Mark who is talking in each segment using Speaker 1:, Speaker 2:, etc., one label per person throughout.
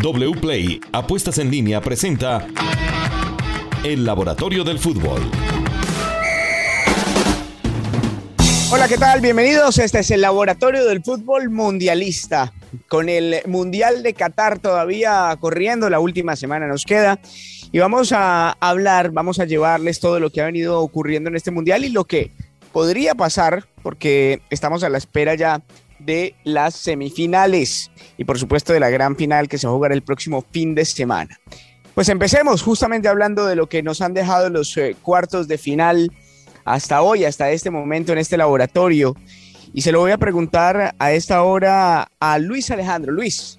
Speaker 1: WPLAY Apuestas en línea presenta El Laboratorio del Fútbol.
Speaker 2: Hola, ¿qué tal? Bienvenidos. Este es el Laboratorio del Fútbol Mundialista. Con el Mundial de Qatar todavía corriendo, la última semana nos queda. Y vamos a hablar, vamos a llevarles todo lo que ha venido ocurriendo en este Mundial y lo que podría pasar, porque estamos a la espera ya de las semifinales y por supuesto de la gran final que se va a jugar el próximo fin de semana. Pues empecemos justamente hablando de lo que nos han dejado los eh, cuartos de final hasta hoy, hasta este momento en este laboratorio. Y se lo voy a preguntar a esta hora a Luis Alejandro. Luis.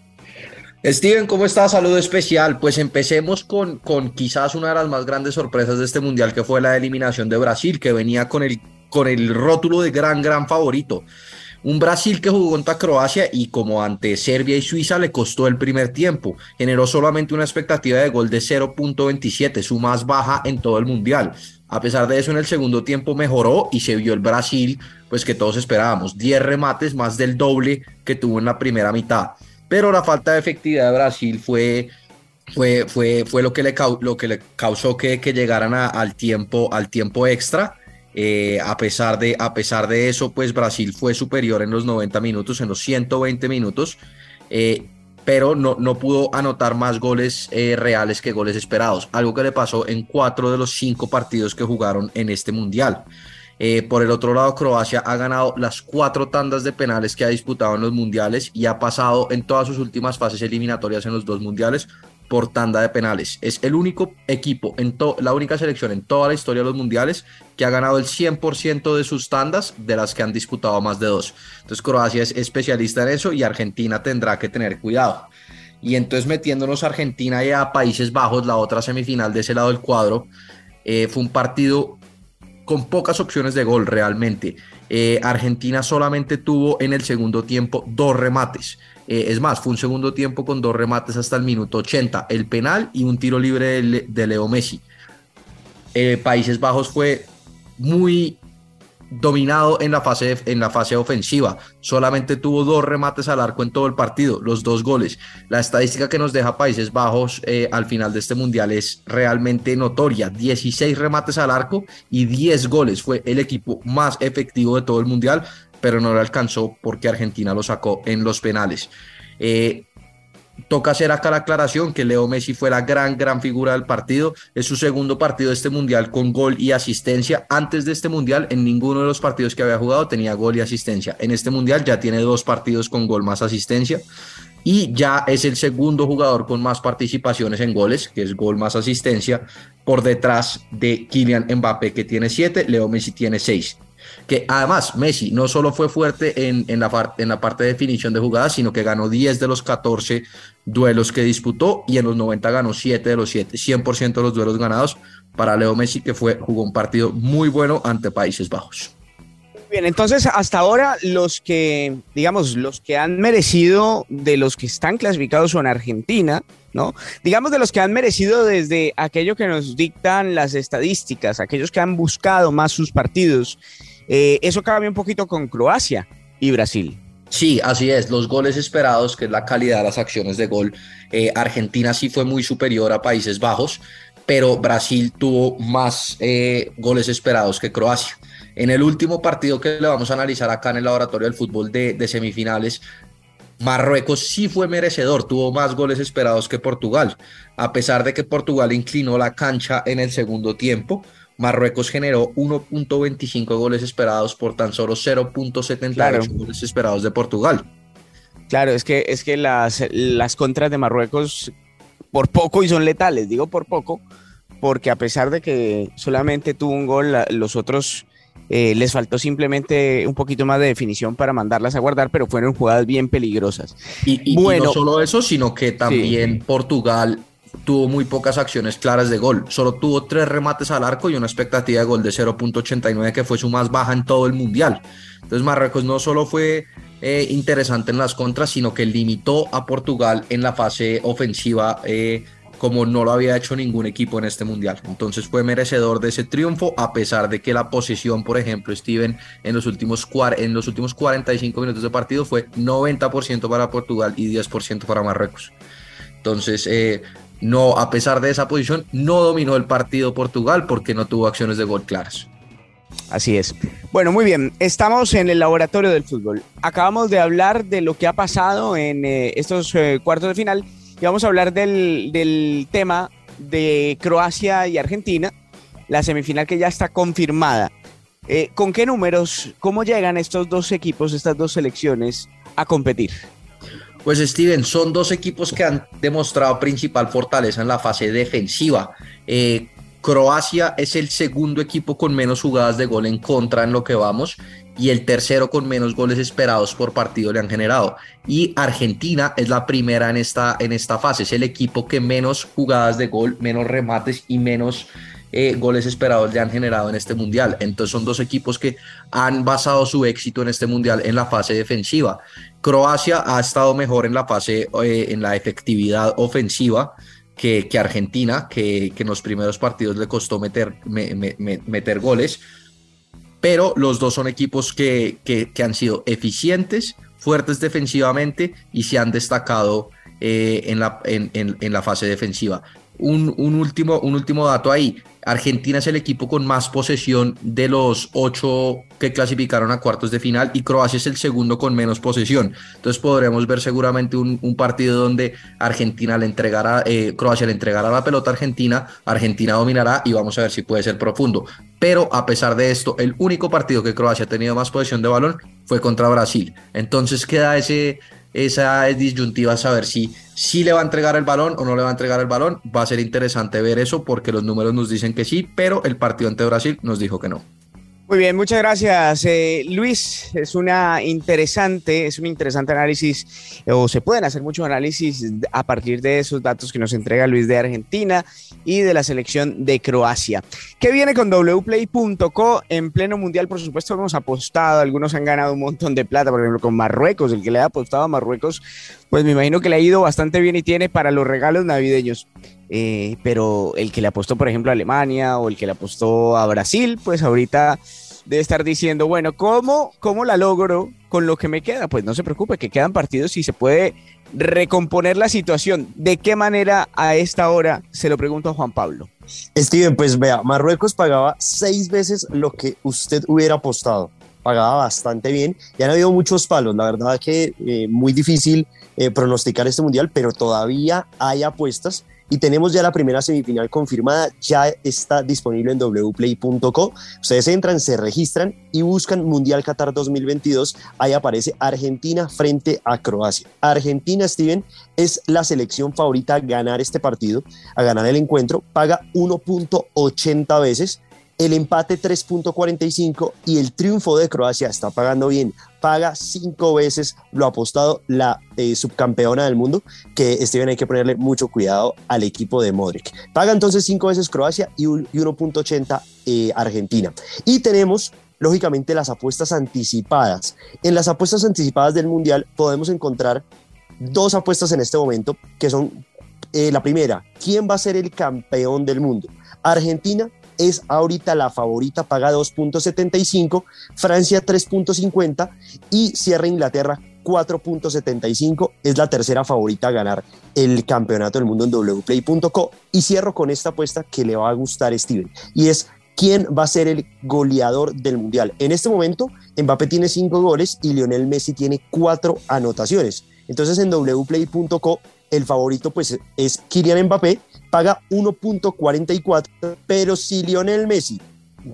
Speaker 3: Steven, ¿cómo estás? Saludo especial. Pues empecemos con, con quizás una de las más grandes sorpresas de este mundial, que fue la eliminación de Brasil, que venía con el, con el rótulo de gran, gran favorito. Un Brasil que jugó contra Croacia y como ante Serbia y Suiza le costó el primer tiempo. Generó solamente una expectativa de gol de 0.27, su más baja en todo el mundial. A pesar de eso, en el segundo tiempo mejoró y se vio el Brasil, pues que todos esperábamos. 10 remates, más del doble que tuvo en la primera mitad. Pero la falta de efectividad de Brasil fue, fue, fue, fue lo, que le, causó que, que llegaran al, tiempo, al tiempo extra eh, a, pesar de, a pesar de eso, pues Brasil fue superior en los 90 minutos, en los 120 minutos, eh, pero no, no pudo anotar más goles eh, reales que goles esperados, algo que le pasó en cuatro de los cinco partidos que jugaron en este mundial. por el otro lado, Croacia ha ganado las cuatro tandas de penales que ha disputado en los mundiales y ha pasado en todas sus últimas fases eliminatorias en los dos mundiales por tanda de penales. Es el único equipo, en la única selección en toda la historia de los mundiales que ha ganado el 100% de sus tandas de las que han disputado más de dos. Entonces Croacia es especialista en eso y Argentina tendrá que tener cuidado. Y entonces metiéndonos Argentina y a Países Bajos, la otra semifinal de ese lado del cuadro, eh, fue un partido con pocas opciones de gol realmente. Eh, Argentina solamente tuvo en el segundo tiempo dos remates. Eh, es más, fue un segundo tiempo con dos remates hasta el minuto 80, el penal y un tiro libre de, Leo Messi. Eh, Países Bajos fue muy dominado en la, fase, en la fase ofensiva. Solamente tuvo dos remates al arco en todo el partido, los dos goles. La estadística que nos deja Países Bajos eh, al final de este mundial es realmente notoria. 16 remates al arco y 10 goles. Fue el equipo más efectivo de todo el mundial pero no le alcanzó porque Argentina lo sacó en los penales. Eh, toca hacer acá la aclaración que Leo Messi fue la gran, gran figura del partido. Es su segundo partido de este mundial con gol y asistencia. Antes de este mundial, en ninguno de los partidos que había jugado tenía gol y asistencia. En este mundial ya tiene dos partidos con gol más asistencia. Y ya es el segundo jugador con más participaciones en goles, que es gol más asistencia, por detrás de Kylian Mbappé, que tiene siete, Leo Messi tiene seis que además Messi no solo fue fuerte en, en, la, en la parte de definición de jugadas, sino que ganó 10 de los 14 duelos que disputó y en los 90 ganó 7 de los 7, 100% de los duelos ganados para Leo Messi, que fue, jugó un partido muy bueno ante Países Bajos.
Speaker 2: Bien, entonces hasta ahora los que, digamos, los que han merecido de los que están clasificados son Argentina, ¿no? Digamos de los que han merecido desde aquello que nos dictan las estadísticas, aquellos que han buscado más sus partidos. Eh, eso cambia un poquito con Croacia y Brasil.
Speaker 3: Sí, así es. Los goles esperados, que es la calidad de las acciones de gol. Eh, Argentina sí fue muy superior a Países Bajos, pero Brasil tuvo más eh, goles esperados que Croacia. En el último partido que le vamos a analizar acá en el laboratorio del fútbol de, semifinales, Marruecos sí fue merecedor, tuvo más goles esperados que Portugal. A pesar de que Portugal inclinó la cancha en el segundo tiempo, Marruecos generó 1.25 goles esperados por tan solo 0.78 goles esperados de Portugal.
Speaker 2: Claro, es que, es que las, las contras de Marruecos por poco y son letales, digo por poco, porque a pesar de que solamente tuvo un gol, los otros eh, les faltó simplemente un poquito más de definición para mandarlas a guardar, pero fueron jugadas bien peligrosas.
Speaker 3: Y, bueno, no solo eso, sino que también Portugal tuvo muy pocas acciones claras de gol. Solo tuvo tres remates al arco y una expectativa de gol de 0.89 que fue su más baja en todo el mundial. Entonces Marruecos no solo fue eh, interesante en las contras, sino que limitó a Portugal en la fase ofensiva eh, como no lo había hecho ningún equipo en este mundial. Entonces fue merecedor de ese triunfo, a pesar de que la posición, por ejemplo, Steven, en los últimos, en los últimos 45 minutos de partido fue 90% para Portugal y 10% para Marruecos. Entonces, eh, no, a pesar de esa posición, no dominó el partido Portugal porque no tuvo acciones de gol claras.
Speaker 2: Así es. Bueno, muy bien. Estamos en el laboratorio del fútbol. Acabamos de hablar de lo que ha pasado en eh, estos eh, cuartos de final y vamos a hablar del, del tema de Croacia y Argentina, la semifinal que ya está confirmada. Eh, ¿Con qué números, cómo llegan estos dos equipos, estas dos selecciones a competir?
Speaker 3: Pues Steven, son dos equipos que han demostrado principal fortaleza en la fase defensiva. Eh, Croacia es el segundo equipo con menos jugadas de gol en contra en lo que vamos y el tercero con menos goles esperados por partido le han generado. Y Argentina es la primera en esta, en esta fase, es el equipo que menos jugadas de gol, menos remates y menos eh, goles esperados le han generado en este mundial. Entonces son dos equipos que han basado su éxito en este mundial en la fase defensiva. Croacia ha estado mejor en la fase, eh, en la efectividad ofensiva. Que, Argentina, que, que, en los primeros partidos le costó meter, me, me, meter goles, pero los dos son equipos que, que, han sido eficientes, fuertes defensivamente y se han destacado eh, en, la, en, en, la fase defensiva. Un, un, último, un último dato ahí, Argentina es el equipo con más posesión de los ocho que clasificaron a cuartos de final y Croacia es el segundo con menos posesión. Entonces podremos ver seguramente un, partido donde Argentina le entregará, eh, Croacia le entregará la pelota a Argentina, Argentina dominará y vamos a ver si puede ser profundo. Pero a pesar de esto, el único partido que Croacia ha tenido más posesión de balón fue contra Brasil. Entonces queda ese, esa disyuntiva saber si, si le va a entregar el balón o no le va a entregar el balón. Va a ser interesante ver eso porque los números nos dicen que sí, pero el partido ante Brasil nos dijo que no.
Speaker 2: Muy bien, muchas gracias, eh, Luis. Es una interesante, es un interesante análisis, o se pueden hacer muchos análisis a partir de esos datos que nos entrega Luis de Argentina y de la selección de Croacia. ¿Qué viene con wplay.co en pleno mundial? Por supuesto, hemos apostado, algunos han ganado un montón de plata, por ejemplo, con Marruecos, el que le ha apostado a Marruecos, pues me imagino que le ha ido bastante bien y tiene para los regalos navideños. Eh, pero el que le apostó, por ejemplo, a Alemania o el que le apostó a Brasil, pues ahorita debe estar diciendo, bueno, ¿cómo, ¿cómo la logro con lo que me queda? Pues no se preocupe, que quedan partidos y se puede recomponer la situación. ¿De qué manera a esta hora? Se lo pregunto a Juan Pablo.
Speaker 4: Steven, pues vea, Marruecos pagaba seis veces lo que usted hubiera apostado. Pagaba bastante bien y han habido muchos palos. La verdad que eh, muy difícil eh, pronosticar este mundial, pero todavía hay apuestas y tenemos ya la primera semifinal confirmada, ya está disponible en wplay.co. Ustedes entran, se registran y buscan Mundial Qatar 2022. Ahí aparece Argentina frente a Croacia. Argentina, Steven, es la selección favorita a ganar este partido, a ganar el encuentro, paga 1.80 veces el empate 3.45 y el triunfo de Croacia está pagando bien. Paga cinco veces lo apostado la eh, subcampeona del mundo, que Steven hay que ponerle mucho cuidado al equipo de Modric. Paga entonces cinco veces Croacia y, 1.80 eh, Argentina. Y tenemos lógicamente las apuestas anticipadas. En las apuestas anticipadas del Mundial podemos encontrar dos apuestas en este momento, que son eh, la primera, ¿quién va a ser el campeón del mundo? Argentina es ahorita la favorita, paga 2.75, Francia 3.50 y cierra Inglaterra 4.75, es la tercera favorita a ganar el campeonato del mundo en wplay.co y cierro con esta apuesta que le va a gustar Steven y es quién va a ser el goleador del mundial. En este momento, Mbappé tiene 5 goles y Lionel Messi tiene 4 anotaciones. Entonces en wplay.co el favorito pues es Kylian Mbappé paga 1.44, pero si Lionel Messi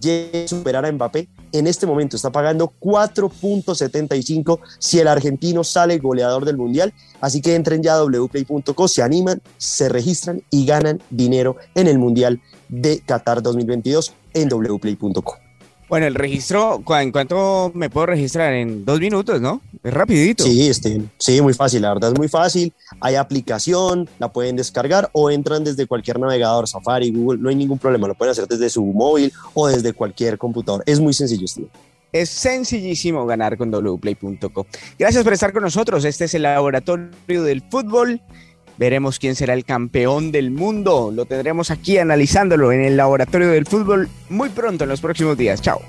Speaker 4: llega a superar a Mbappé, en este momento está pagando 4.75 si el argentino sale goleador del mundial. Así que entren ya a wplay.co, se animan, se registran y ganan dinero en el mundial de Qatar 2022 en wplay.co.
Speaker 2: Bueno, el registro, ¿en cuánto me puedo registrar? En dos minutos, ¿no? Es rapidito.
Speaker 4: Sí, este, sí, muy fácil, la verdad es muy fácil. Hay aplicación, la pueden descargar o entran desde cualquier navegador, Safari, Google, no hay ningún problema, lo pueden hacer desde su móvil o desde cualquier computador. Es muy sencillo, Steve.
Speaker 2: Es sencillísimo ganar con wplay.co. Gracias por estar con nosotros. Este es el laboratorio del fútbol. Veremos quién será el campeón del mundo. Lo tendremos aquí analizándolo en el laboratorio del fútbol muy pronto en los próximos días. Chao.